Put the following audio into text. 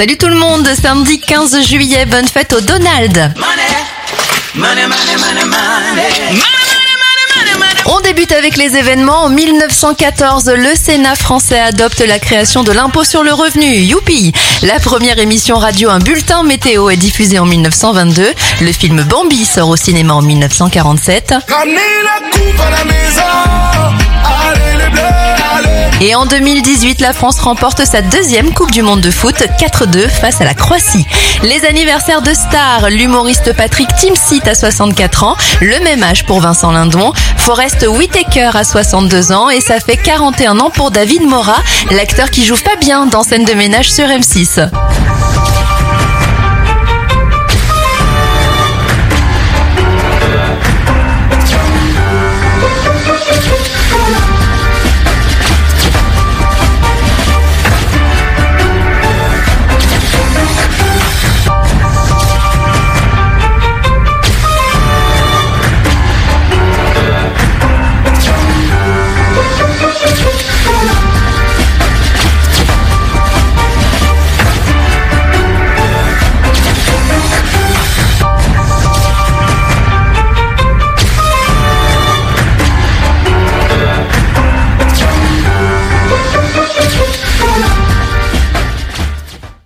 Salut tout le monde, samedi 15 juillet, bonne fête au Donald. On débute avec les événements. En 1914, le Sénat français adopte la création de l'impôt sur le revenu. Youpi La première émission radio Un bulletin météo est diffusée en 1922. Le film Bambi sort au cinéma en 1947. Et en 2018, la France remporte sa deuxième Coupe du Monde de foot 4-2 face à la Croatie. Les anniversaires de stars, l'humoriste Patrick Timsit à 64 ans, le même âge pour Vincent Lindon, Forrest Whitaker à 62 ans et ça fait 41 ans pour David Mora, l'acteur qui joue pas bien dans Scène de ménage sur M6.